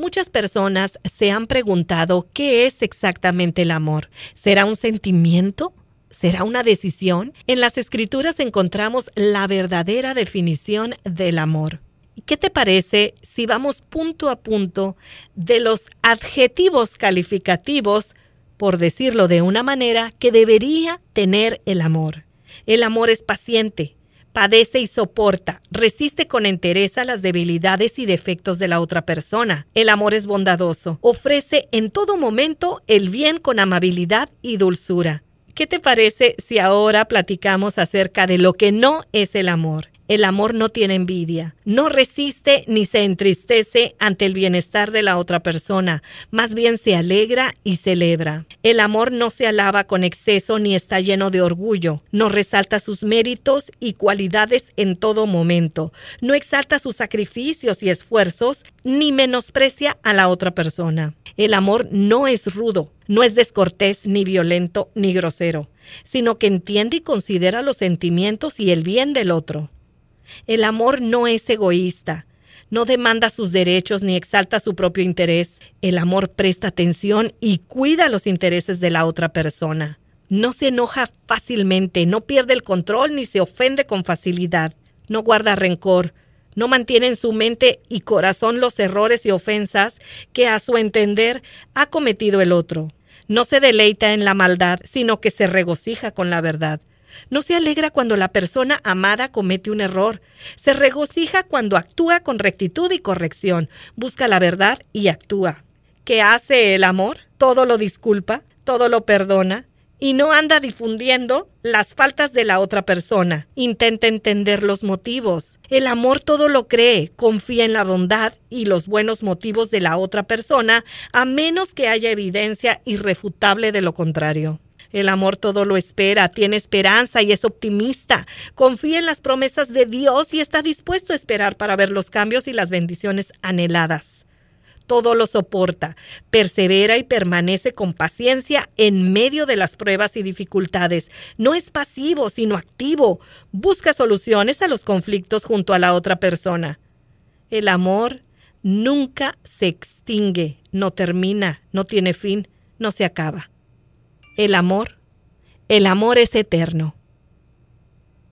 Muchas personas se han preguntado qué es exactamente el amor. ¿Será un sentimiento? ¿Será una decisión? En las escrituras encontramos la verdadera definición del amor. ¿Qué te parece si vamos punto a punto de los adjetivos calificativos, por decirlo de una manera, que debería tener el amor? El amor es paciente, padece y soporta, resiste con entereza las debilidades y defectos de la otra persona. El amor es bondadoso, ofrece en todo momento el bien con amabilidad y dulzura. ¿Qué te parece si ahora platicamos acerca de lo que no es el amor? El amor no tiene envidia, no resiste ni se entristece ante el bienestar de la otra persona, más bien se alegra y celebra. El amor no se alaba con exceso ni está lleno de orgullo, no resalta sus méritos y cualidades en todo momento, no exalta sus sacrificios y esfuerzos, ni menosprecia a la otra persona. El amor no es rudo, no es descortés, ni violento, ni grosero, sino que entiende y considera los sentimientos y el bien del otro. El amor no es egoísta, no demanda sus derechos ni exalta su propio interés. El amor presta atención y cuida los intereses de la otra persona. No se enoja fácilmente, no pierde el control ni se ofende con facilidad. No guarda rencor, no mantiene en su mente y corazón los errores y ofensas que a su entender ha cometido el otro. No se deleita en la maldad, sino que se regocija con la verdad. No se alegra cuando la persona amada comete un error. Se regocija cuando actúa con rectitud y corrección, busca la verdad y actúa. ¿Qué hace el amor? Todo lo disculpa, todo lo perdona, y no anda difundiendo las faltas de la otra persona. Intenta entender los motivos. El amor todo lo cree, confía en la bondad y los buenos motivos de la otra persona, a menos que haya evidencia irrefutable de lo contrario. El amor todo lo espera, tiene esperanza y es optimista. Confía en las promesas de Dios y está dispuesto a esperar para ver los cambios y las bendiciones anheladas. Todo lo soporta, persevera y permanece con paciencia en medio de las pruebas y dificultades. No es pasivo, sino activo. Busca soluciones a los conflictos junto a la otra persona. El amor nunca se extingue, no termina, no tiene fin, no se acaba. El amor, el amor es eterno.